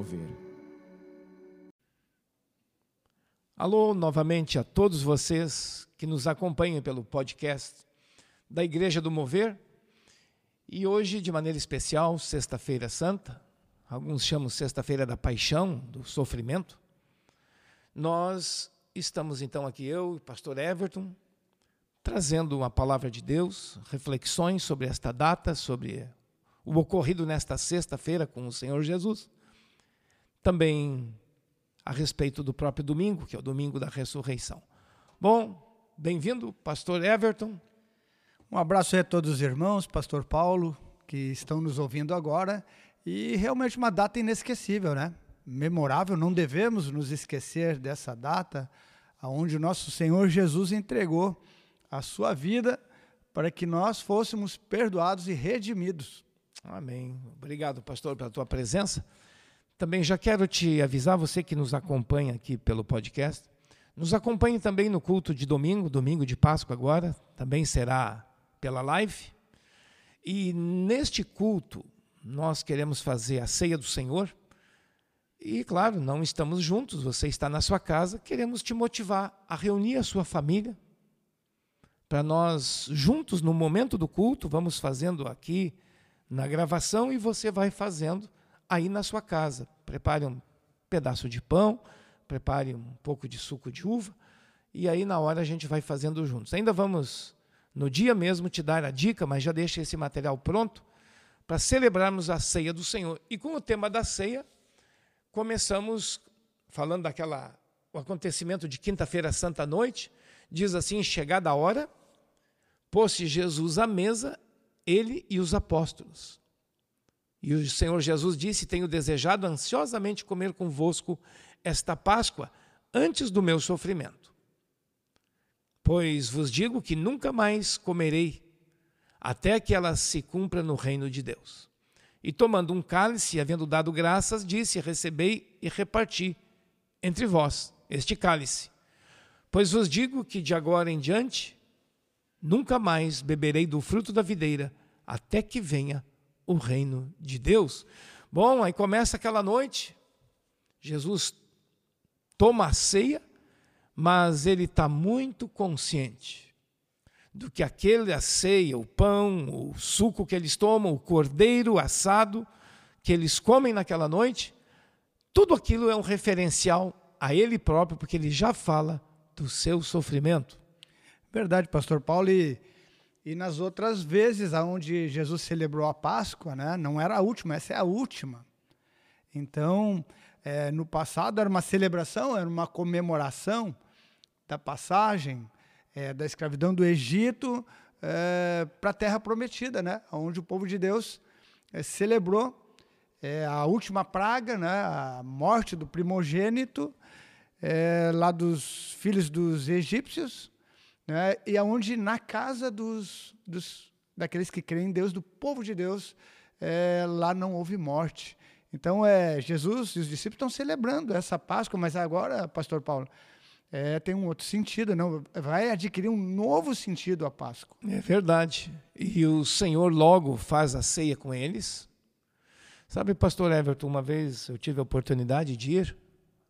Mover. Alô, novamente a todos vocês que nos acompanham pelo podcast da Igreja do Mover. E hoje, de maneira especial, Sexta-feira Santa, alguns chamam Sexta-feira da Paixão, do Sofrimento, nós estamos então aqui, eu e o pastor Everton, trazendo uma palavra de Deus, reflexões sobre esta data, sobre o ocorrido nesta sexta-feira com o Senhor Jesus. Também a respeito do próprio domingo, que é o domingo da ressurreição. Bom, bem-vindo, pastor Everton. Um abraço aí a todos os irmãos, pastor Paulo, que estão nos ouvindo agora. E realmente uma data inesquecível, né? Memorável, não devemos nos esquecer dessa data, onde o nosso Senhor Jesus entregou a sua vida para que nós fôssemos perdoados e redimidos. Amém. Obrigado, pastor, pela tua presença. Também já quero te avisar, você que nos acompanha aqui pelo podcast, nos acompanhe também no culto de domingo, domingo de Páscoa agora, também será pela live. E neste culto, nós queremos fazer a ceia do Senhor. E, claro, não estamos juntos, você está na sua casa, queremos te motivar a reunir a sua família, para nós, juntos, no momento do culto, vamos fazendo aqui na gravação e você vai fazendo aí na sua casa. Prepare um pedaço de pão, prepare um pouco de suco de uva e aí na hora a gente vai fazendo juntos. Ainda vamos no dia mesmo te dar a dica, mas já deixa esse material pronto para celebrarmos a ceia do Senhor. E com o tema da ceia, começamos falando daquela o acontecimento de quinta-feira santa noite, diz assim: chegada a hora, pôs-se Jesus à mesa, ele e os apóstolos. E o Senhor Jesus disse: Tenho desejado ansiosamente comer convosco esta Páscoa antes do meu sofrimento. Pois vos digo que nunca mais comerei, até que ela se cumpra no reino de Deus. E tomando um cálice, havendo dado graças, disse: Recebei e reparti entre vós este cálice. Pois vos digo que de agora em diante Nunca mais beberei do fruto da videira, até que venha o reino de Deus. Bom, aí começa aquela noite. Jesus toma a ceia, mas ele está muito consciente do que aquele a ceia, o pão, o suco que eles tomam, o cordeiro assado que eles comem naquela noite, tudo aquilo é um referencial a ele próprio, porque ele já fala do seu sofrimento. Verdade, pastor Paulo. E, e nas outras vezes onde Jesus celebrou a Páscoa, né, não era a última, essa é a última. Então, é, no passado era uma celebração, era uma comemoração da passagem é, da escravidão do Egito é, para a Terra Prometida, né, onde o povo de Deus é, celebrou é, a última praga, né, a morte do primogênito é, lá dos filhos dos egípcios, né? e aonde na casa dos, dos, daqueles que creem em Deus, do povo de Deus, é, lá não houve morte. Então, é, Jesus e os discípulos estão celebrando essa Páscoa, mas agora, pastor Paulo, é, tem um outro sentido, não? vai adquirir um novo sentido a Páscoa. É verdade. E o Senhor logo faz a ceia com eles. Sabe, pastor Everton, uma vez eu tive a oportunidade de ir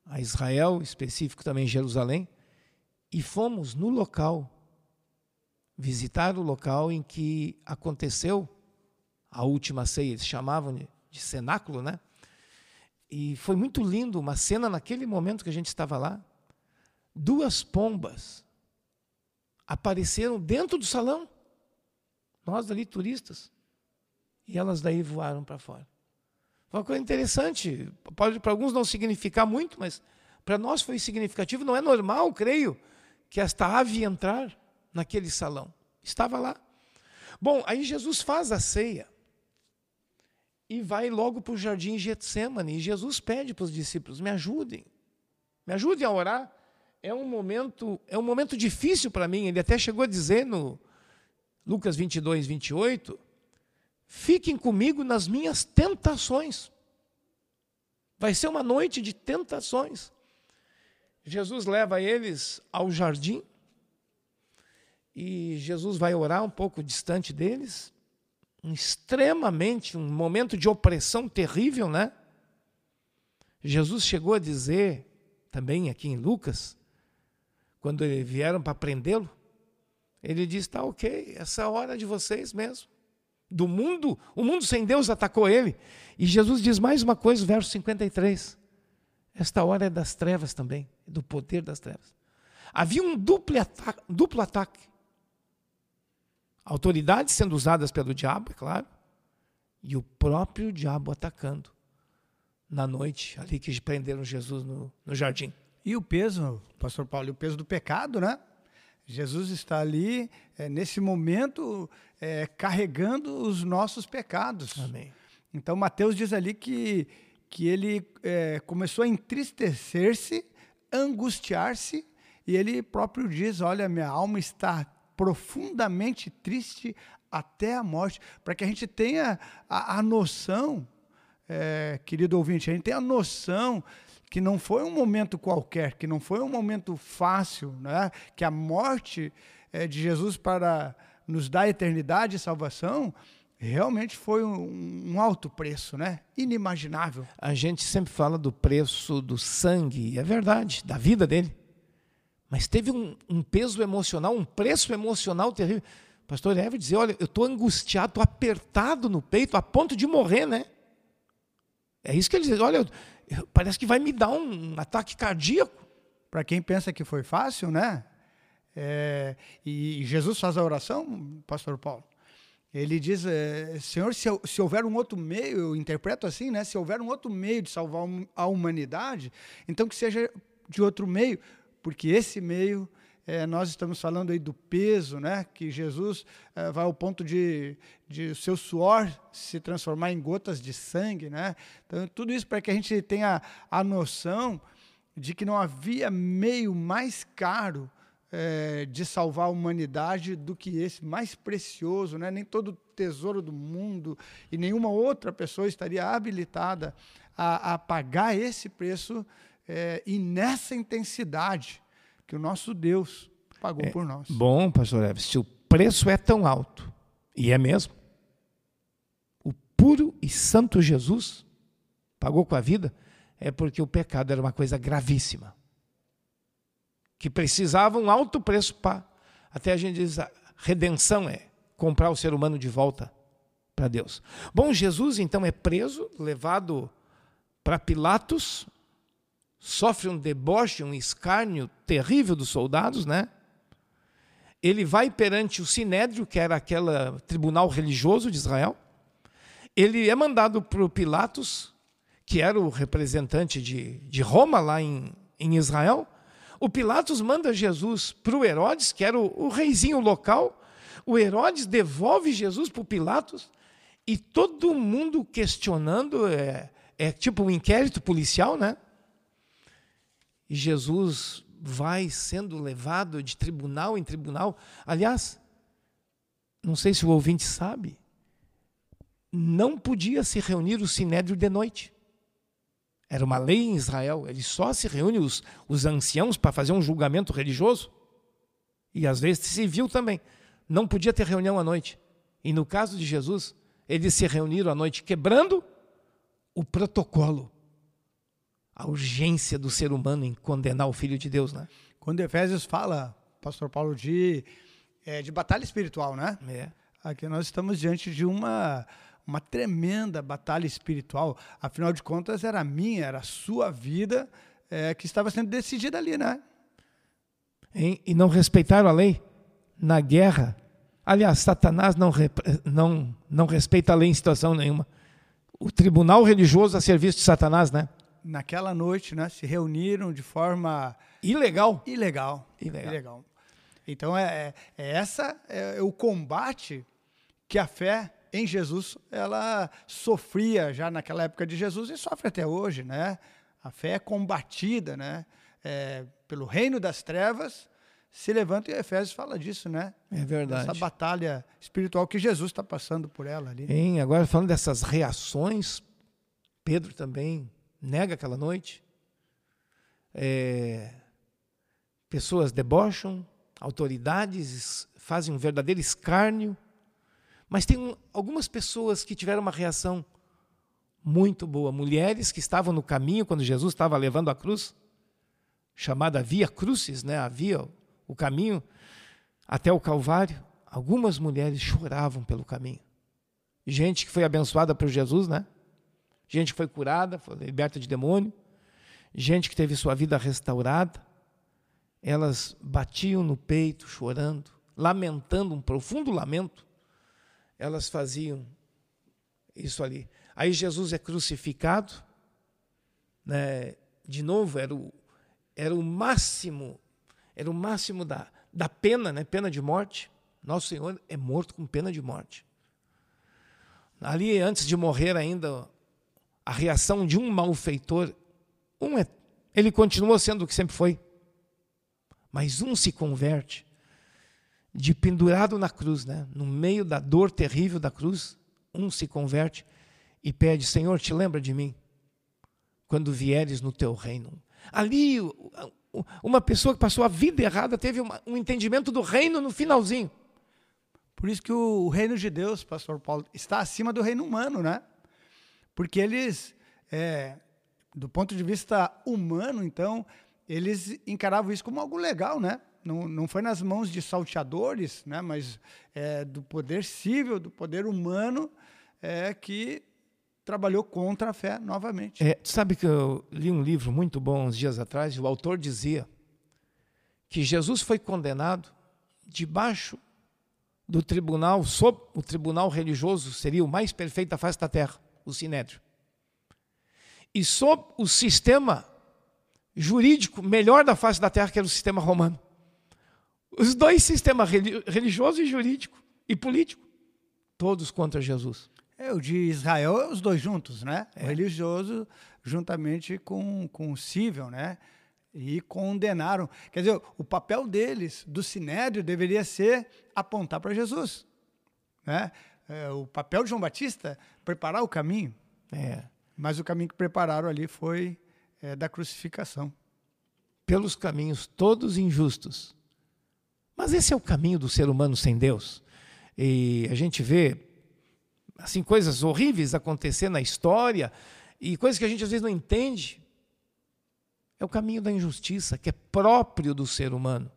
a Israel, específico também Jerusalém, e fomos no local, visitar o local em que aconteceu a última ceia, eles chamavam de, cenáculo, né? E foi muito lindo, uma cena naquele momento que a gente estava lá. Duas pombas apareceram dentro do salão, nós ali turistas, e elas daí voaram para fora. Foi uma coisa interessante, pode para alguns não significar muito, mas para nós foi significativo, não é normal, creio, que esta ave entrar naquele salão. Estava lá. Bom, aí Jesus faz a ceia e vai logo para o jardim Getsemane. E Jesus pede para os discípulos: me ajudem, me ajudem a orar. É um momento, é um momento difícil para mim. Ele até chegou a dizer no Lucas 22, 28, fiquem comigo nas minhas tentações. Vai ser uma noite de tentações. Jesus leva eles ao jardim e Jesus vai orar um pouco distante deles, um extremamente um momento de opressão terrível, né? Jesus chegou a dizer, também aqui em Lucas, quando vieram para prendê-lo, ele disse: está ok, essa é a hora de vocês mesmo. Do mundo, o mundo sem Deus atacou ele. E Jesus diz mais uma coisa, verso 53. Esta hora é das trevas também, do poder das trevas. Havia um duplo ataque, duplo ataque. Autoridades sendo usadas pelo diabo, é claro, e o próprio diabo atacando na noite, ali que prenderam Jesus no, no jardim. E o peso, pastor Paulo, o peso do pecado, né? Jesus está ali, é, nesse momento, é, carregando os nossos pecados. Amém. Então, Mateus diz ali que, que ele é, começou a entristecer-se, angustiar-se, e ele próprio diz: Olha, minha alma está profundamente triste até a morte, para que a gente tenha a, a noção, é, querido ouvinte, a gente tenha a noção que não foi um momento qualquer, que não foi um momento fácil, né? que a morte é, de Jesus para nos dar eternidade e salvação realmente foi um, um, alto preço, né? Inimaginável. A gente sempre fala do preço do sangue, é verdade, da vida dele. Mas teve um, um peso emocional, um preço emocional terrível. Pastor Eva dizia: Olha, eu estou angustiado, estou apertado no peito, a ponto de morrer, né? É isso que ele diz: Olha, parece que vai me dar um ataque cardíaco. Para quem pensa que foi fácil, né? É, e Jesus faz a oração, Pastor Paulo. Ele diz, é, Senhor, se, se, houver um outro meio, eu interpreto assim, né? Se houver um outro meio de salvar a humanidade, então que seja de outro meio, porque esse meio é, nós estamos falando aí do peso, né? Que Jesus é, vai ao ponto de, de seu suor se transformar em gotas de sangue, né? Então tudo isso para que a gente tenha a noção de que não havia meio mais caro é, de salvar a humanidade do que esse, mais precioso, né? nem todo tesouro do mundo e nenhuma outra pessoa estaria habilitada a, a pagar esse preço é, e nessa intensidade que o nosso Deus pagou é, por nós. Bom, pastor Eves, se o preço é tão alto, e é mesmo, o puro e santo Jesus pagou com a vida, é porque o pecado era uma coisa gravíssima que precisavam um alto preço para. Até a gente diz, a redenção é comprar o ser humano de volta para Deus. Bom, Jesus então é preso, levado para Pilatos, sofre um deboche, um escárnio terrível dos soldados, né? Ele vai perante o Sinédrio, que era aquele tribunal religioso de Israel. Ele é mandado para o Pilatos, que era o representante de, de Roma lá em, em Israel, o Pilatos manda Jesus para o Herodes, que era o, o reizinho local. O Herodes devolve Jesus para o Pilatos e todo mundo questionando, é, é tipo um inquérito policial, né? E Jesus vai sendo levado de tribunal em tribunal. Aliás, não sei se o ouvinte sabe, não podia se reunir o sinédrio de noite. Era uma lei em Israel. Ele só se reúne os, os anciãos para fazer um julgamento religioso. E às vezes civil também. Não podia ter reunião à noite. E no caso de Jesus, eles se reuniram à noite quebrando o protocolo. A urgência do ser humano em condenar o Filho de Deus, né? Quando Efésios fala, pastor Paulo, de, é, de batalha espiritual, né? É. Aqui nós estamos diante de uma uma tremenda batalha espiritual. Afinal de contas, era a minha, era a sua vida é, que estava sendo decidida ali, né? E não respeitaram a lei na guerra. Aliás, Satanás não, não, não respeita a lei em situação nenhuma. O tribunal religioso a serviço de Satanás, né? Naquela noite, né, se reuniram de forma ilegal. Ilegal. Ilegal. ilegal. Então é, é, é essa é o combate que a fé em Jesus, ela sofria já naquela época de Jesus e sofre até hoje, né? A fé é combatida, né? É, pelo reino das trevas, se levanta e Efésios fala disso, né? É verdade. Essa batalha espiritual que Jesus está passando por ela ali. Hein, agora falando dessas reações, Pedro também nega aquela noite. É, pessoas debocham, autoridades fazem um verdadeiro escárnio mas tem algumas pessoas que tiveram uma reação muito boa. Mulheres que estavam no caminho quando Jesus estava levando a cruz, chamada Via Crucis, né? Havia o caminho até o Calvário. Algumas mulheres choravam pelo caminho. Gente que foi abençoada por Jesus, né? Gente que foi curada, foi liberta de demônio. Gente que teve sua vida restaurada. Elas batiam no peito, chorando, lamentando um profundo lamento. Elas faziam isso ali. Aí Jesus é crucificado, né? de novo, era o, era o máximo, era o máximo da, da pena, né? pena de morte. Nosso Senhor é morto com pena de morte. Ali, antes de morrer ainda, a reação de um malfeitor, um é, ele continua sendo o que sempre foi, mas um se converte de pendurado na cruz, né? no meio da dor terrível da cruz, um se converte e pede: Senhor, te lembra de mim quando vieres no teu reino. Ali, uma pessoa que passou a vida errada teve um entendimento do reino no finalzinho. Por isso que o reino de Deus, pastor Paulo, está acima do reino humano, né? Porque eles, é, do ponto de vista humano, então, eles encaravam isso como algo legal, né? Não, não foi nas mãos de salteadores, né? Mas é, do poder civil, do poder humano, é que trabalhou contra a fé novamente. É, sabe que eu li um livro muito bom uns dias atrás, e o autor dizia que Jesus foi condenado debaixo do tribunal, sob o tribunal religioso, seria o mais perfeito da face da terra, o Sinédrio. E sob o sistema jurídico melhor da face da terra, que era o sistema romano. Os dois sistemas, religioso e jurídico e político, todos contra Jesus. É, o de Israel é os dois juntos, né? É. O religioso juntamente com, com o civil, né? E condenaram. Quer dizer, o papel deles, do sinédrio, deveria ser apontar para Jesus. Né? É, o papel de João Batista, preparar o caminho. É. Mas o caminho que prepararam ali foi é, da crucificação. Pelos caminhos todos injustos. Mas esse é o caminho do ser humano sem Deus. E a gente vê assim coisas horríveis acontecer na história e coisas que a gente às vezes não entende. É o caminho da injustiça que é próprio do ser humano.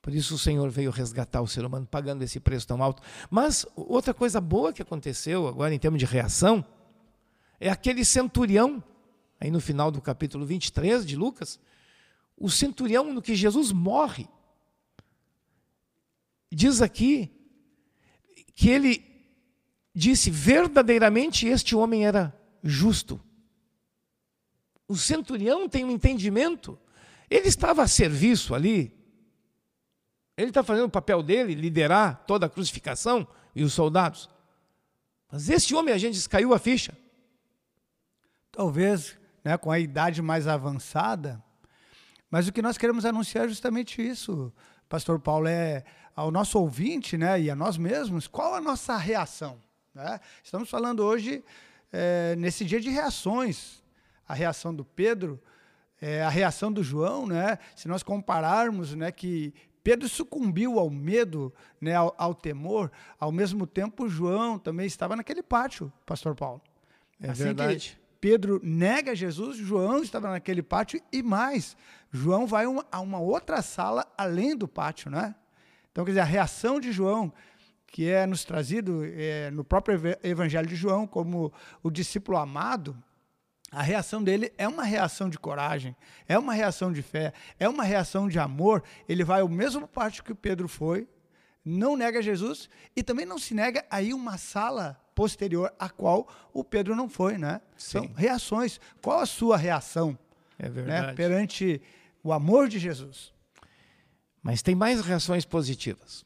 Por isso o Senhor veio resgatar o ser humano pagando esse preço tão alto. Mas outra coisa boa que aconteceu agora em termos de reação é aquele centurião, aí no final do capítulo 23 de Lucas, o centurião no que Jesus morre. Diz aqui que ele disse: verdadeiramente este homem era justo. O centurião tem um entendimento, ele estava a serviço ali, ele está fazendo o papel dele, liderar toda a crucificação e os soldados. Mas esse homem, a gente caiu a ficha. Talvez né, com a idade mais avançada, mas o que nós queremos anunciar é justamente isso, Pastor Paulo, é ao nosso ouvinte né, e a nós mesmos, qual a nossa reação? Né? Estamos falando hoje, é, nesse dia de reações. A reação do Pedro, é, a reação do João, né? se nós compararmos né, que Pedro sucumbiu ao medo, né, ao, ao, temor, ao mesmo tempo João também estava naquele pátio, pastor Paulo. É assim verdade. Pedro nega Jesus, João estava naquele pátio e mais, João vai uma, a uma outra sala além do pátio, né? Então, quer dizer, a reação de João que é nos trazido é, no próprio Evangelho de João como o discípulo amado, a reação dele é uma reação de coragem, é uma reação de fé, é uma reação de amor. Ele vai ao mesmo parte que Pedro foi, não nega Jesus e também não se nega aí uma sala posterior a qual o Pedro não foi, né? Sim. São reações. Qual a sua reação? É né, verdade. Né, perante o amor de Jesus? Mas tem mais reações positivas.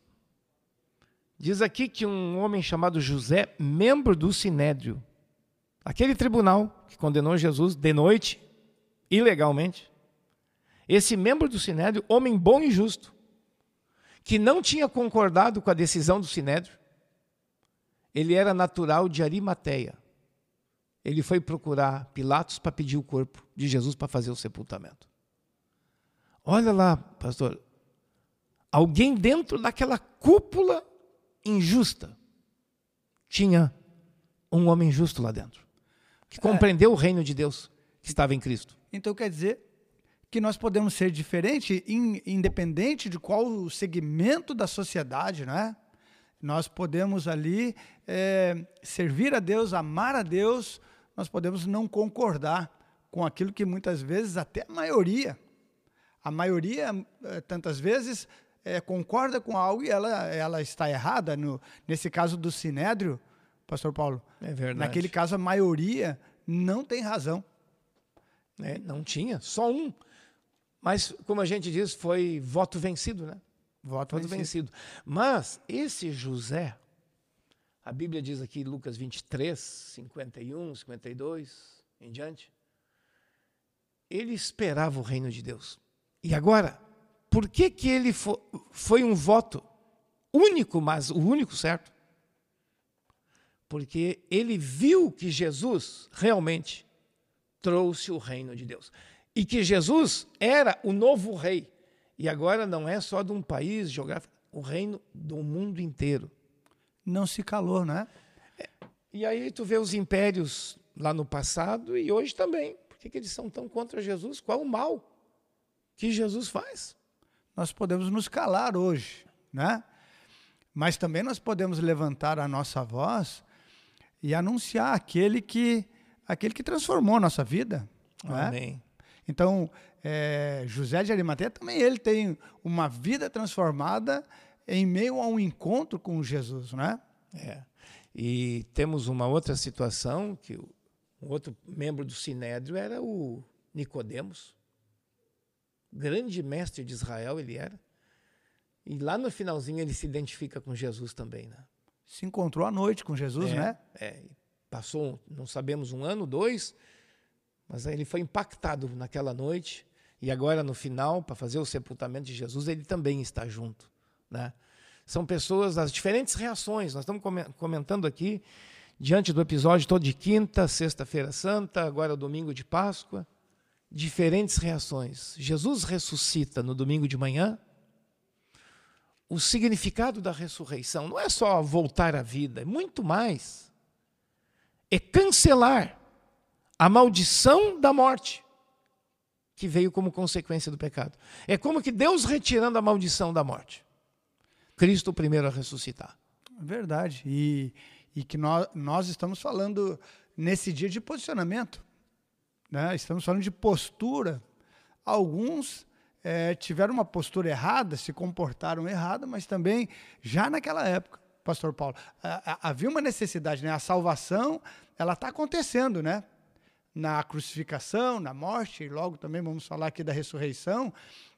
Diz aqui que um homem chamado José, membro do Sinédrio, aquele tribunal que condenou Jesus de noite, ilegalmente, esse membro do Sinédrio, homem bom e justo, que não tinha concordado com a decisão do Sinédrio, ele era natural de Arimateia. Ele foi procurar Pilatos para pedir o corpo de Jesus para fazer o sepultamento. Olha lá, pastor, alguém dentro daquela cúpula injusta, tinha um homem justo lá dentro. que compreendeu o reino de Deus que estava em Cristo. Então quer dizer que nós podemos ser diferentes, independente de qual o segmento da sociedade, não é? Nós podemos ali é, servir a Deus, amar a Deus, nós podemos não concordar com aquilo que muitas vezes até a maioria, a maioria é, tantas vezes é, concorda com algo e ela, ela está errada. No, nesse caso do Sinédrio, Pastor Paulo. É verdade. Naquele caso, a maioria não tem razão. É, não tinha, só um. Mas, como a gente diz, foi voto vencido, né? Voto, voto vencido. vencido. Mas esse José, a Bíblia diz aqui, Lucas 23, 51, 52, em diante, ele esperava o reino de Deus. E agora, por que, que ele foi, foi um voto único, mas o único certo? Porque ele viu que Jesus realmente trouxe o reino de Deus. E que Jesus era o novo rei. E agora não é só de um país geográfico, o reino do mundo inteiro. Não se calou, né? É, e aí tu vê os impérios lá no passado e hoje também. Por que, que eles são tão contra Jesus? Qual o mal que Jesus faz? nós podemos nos calar hoje, né? Mas também nós podemos levantar a nossa voz e anunciar aquele que aquele que transformou a nossa vida. É? Então, é, José de Arimateia também ele tem uma vida transformada em meio a um encontro com Jesus, né? É. E temos uma outra situação que o outro membro do Sinédrio era o Nicodemos grande mestre de Israel ele era. E lá no finalzinho ele se identifica com Jesus também, né? Se encontrou à noite com Jesus, é, né? É, passou, não sabemos, um ano, dois, mas ele foi impactado naquela noite. E agora, no final, para fazer o sepultamento de Jesus, ele também está junto, né? São pessoas das diferentes reações. Nós estamos comentando aqui, diante do episódio todo de quinta, sexta-feira santa, agora domingo de Páscoa diferentes reações. Jesus ressuscita no domingo de manhã. O significado da ressurreição não é só voltar à vida, é muito mais. É cancelar a maldição da morte que veio como consequência do pecado. É como que Deus retirando a maldição da morte. Cristo primeiro a ressuscitar. Verdade. E, e que nós, nós estamos falando nesse dia de posicionamento. Né? Estamos falando de postura. Alguns é, tiveram uma postura errada, se comportaram errada, mas também já naquela época, Pastor Paulo, havia uma necessidade, né? A salvação, ela está acontecendo, né? Na crucificação, na morte, e logo também vamos falar aqui da ressurreição,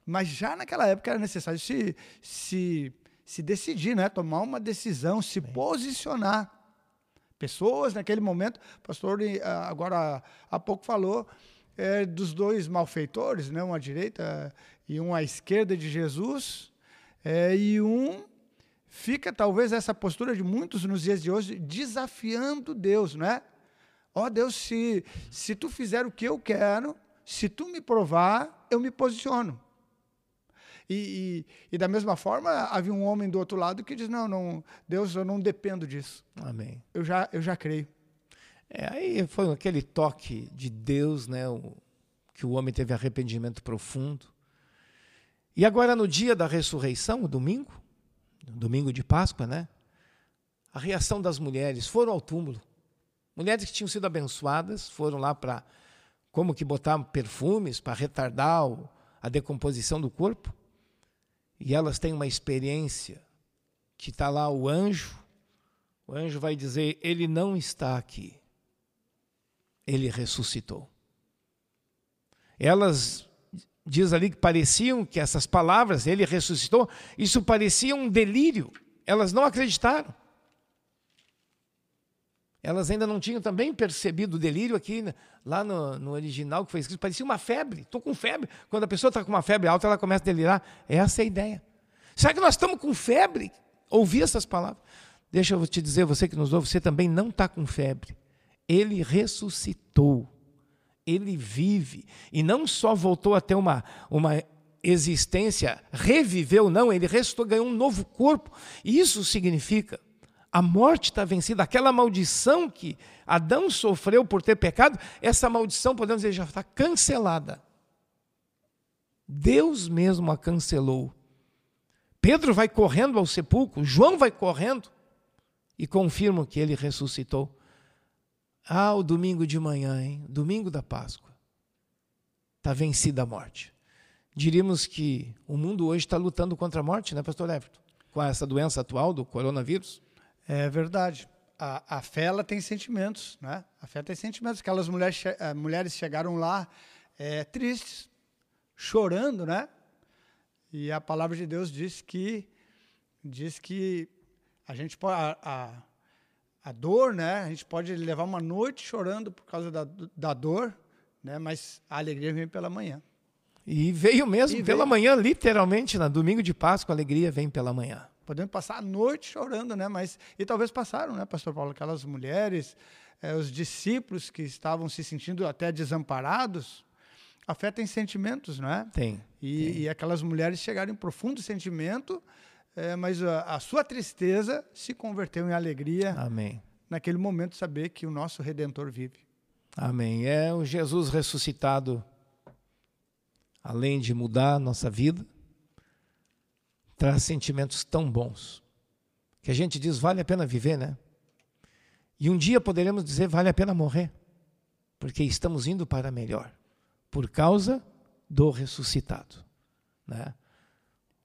mas já naquela época era necessário se, se, se decidir, né? Tomar uma decisão, se posicionar pessoas naquele momento. O pastor ah, agora há pouco falou é, dos dois malfeitores, né, um à direita e um à esquerda de Jesus, é, e um fica talvez essa postura de muitos nos dias de hoje desafiando Deus, né? Ó oh, Deus, se, se tu fizer o que eu quero, se tu me provar, eu me posiciono. E, e, e, da mesma forma, havia um homem do outro lado que diz: Não, não, Deus, eu não dependo disso. Amém. Eu já, eu já creio. É, aí foi aquele toque de Deus, né, o, que o homem teve arrependimento profundo. E agora, no dia da ressurreição, o domingo, domingo de Páscoa, né? A reação das mulheres foram ao túmulo. Mulheres que tinham sido abençoadas foram lá para, como que botar perfumes para retardar a decomposição do corpo e elas têm uma experiência que está lá o anjo, o anjo vai dizer: Ele não está aqui, ele ressuscitou. Elas diz ali que pareciam que essas palavras, ele ressuscitou, isso parecia um delírio. Elas não acreditaram. Elas ainda não tinham também percebido o delírio aqui, né? lá no, no original que foi escrito, parecia uma febre. Estou com febre. Quando a pessoa está com uma febre alta, ela começa a delirar. Essa é a ideia. Será que nós estamos com febre? Ouvir essas palavras. Deixa eu te dizer, você que nos ouve, você também não está com febre. Ele ressuscitou. Ele vive. E não só voltou a ter uma, uma existência, reviveu, não, ele ressuscitou, ganhou um novo corpo. E isso significa A morte está vencida. Aquela maldição que Adão sofreu por ter pecado, essa maldição, podemos dizer, já está cancelada. Deus mesmo a cancelou. Pedro vai correndo ao sepulcro, João vai correndo e confirma que ele ressuscitou. Ah, o domingo de manhã, hein? Domingo da Páscoa. Está vencida a morte. Diríamos que o mundo hoje está lutando contra a morte, né, pastor Everton? Com essa doença atual do coronavírus. É verdade. A, a fé ela tem sentimentos, né? A fé tem sentimentos. Aquelas mulheres, eh, mulheres chegaram lá é, tristes, chorando, né? E a palavra de Deus diz que diz que a gente pode a, a, a, dor, né? A gente pode levar uma noite chorando por causa da, da dor, né? Mas a alegria vem pela manhã. E veio mesmo e pela veio. manhã, literalmente, na domingo de Páscoa, a alegria vem pela manhã. Podemos passar a noite chorando, né? Mas e talvez passaram, né, Pastor Paulo? Aquelas mulheres, eh, os discípulos que estavam se sentindo até desamparados, a fé tem sentimentos, não é? Tem. E, tem. e aquelas mulheres chegaram em profundo sentimento, é, mas a, a, sua tristeza se converteu em alegria. Amém. Naquele momento, saber que o nosso Redentor vive. Amém. É o Jesus ressuscitado, além de mudar a nossa vida, traz sentimentos tão bons que a gente diz vale a pena viver, né? E um dia poderemos dizer vale a pena morrer, porque estamos indo para melhor por causa do ressuscitado. Né?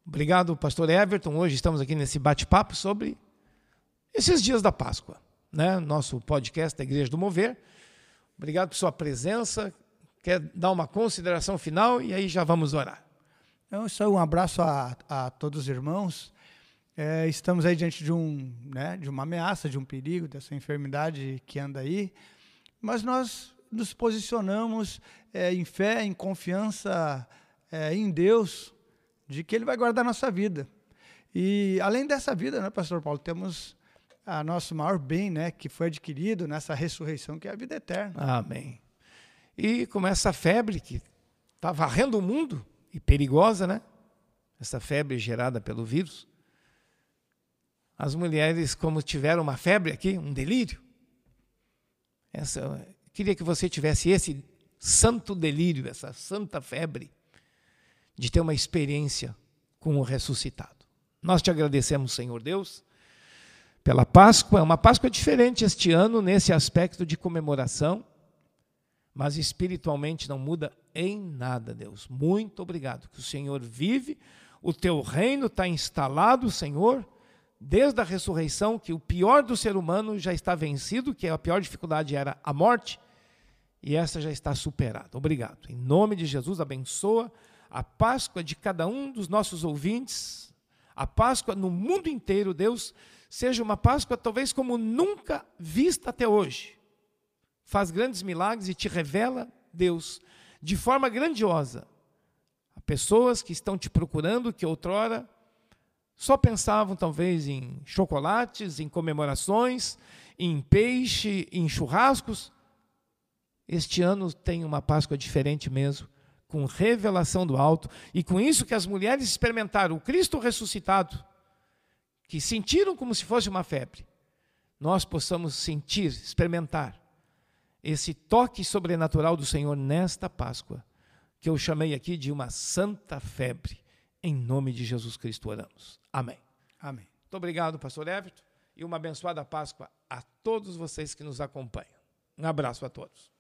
Obrigado, pastor Everton. Hoje estamos aqui nesse bate-papo sobre esses dias da Páscoa, né? nosso podcast da Igreja do Mover. Obrigado por sua presença. Quer dar uma consideração final e aí já vamos orar. Então, só um abraço a, a todos os irmãos. É, estamos aí diante de, um, né, de uma ameaça, de um perigo, dessa enfermidade que anda aí, mas nós nos posicionamos é, em fé, em confiança é, em Deus, de que Ele vai guardar a nossa vida. E além dessa vida, né, Pastor Paulo, temos a nosso maior bem, né, que foi adquirido nessa ressurreição, que é a vida eterna. Amém. E com essa febre que está varrendo o mundo, e perigosa, né? Essa febre gerada pelo vírus. As mulheres, como tiveram uma febre aqui, um delírio. Essa, queria que você tivesse esse santo delírio, essa santa febre de ter uma experiência com o ressuscitado. Nós te agradecemos, Senhor Deus, pela Páscoa. É uma Páscoa diferente este ano nesse aspecto de comemoração, mas espiritualmente não muda em nada, Deus. Muito obrigado que o Senhor vive, o teu reino está instalado, Senhor, desde a ressurreição, que o pior do ser humano já está vencido, que a pior dificuldade era a morte e essa já está superada. Obrigado. Em nome de Jesus, abençoa a Páscoa de cada um dos nossos ouvintes, a Páscoa no mundo inteiro, Deus, seja uma Páscoa talvez como nunca vista até hoje. Faz grandes milagres e te revela, Deus, de forma grandiosa a pessoas que estão te procurando, que outrora só pensavam talvez em chocolates, em comemorações, em peixe, em churrascos. Este ano tem uma Páscoa diferente mesmo, com revelação do alto, e com isso que as mulheres experimentaram o Cristo ressuscitado, que sentiram como se fosse uma febre, nós possamos sentir, experimentar esse toque sobrenatural do Senhor nesta Páscoa, que eu chamei aqui de uma santa febre. Em nome de Jesus Cristo oramos. Amém. Amém. Muito obrigado, pastor Everton, e uma abençoada Páscoa a todos vocês que nos acompanham. Um abraço a todos.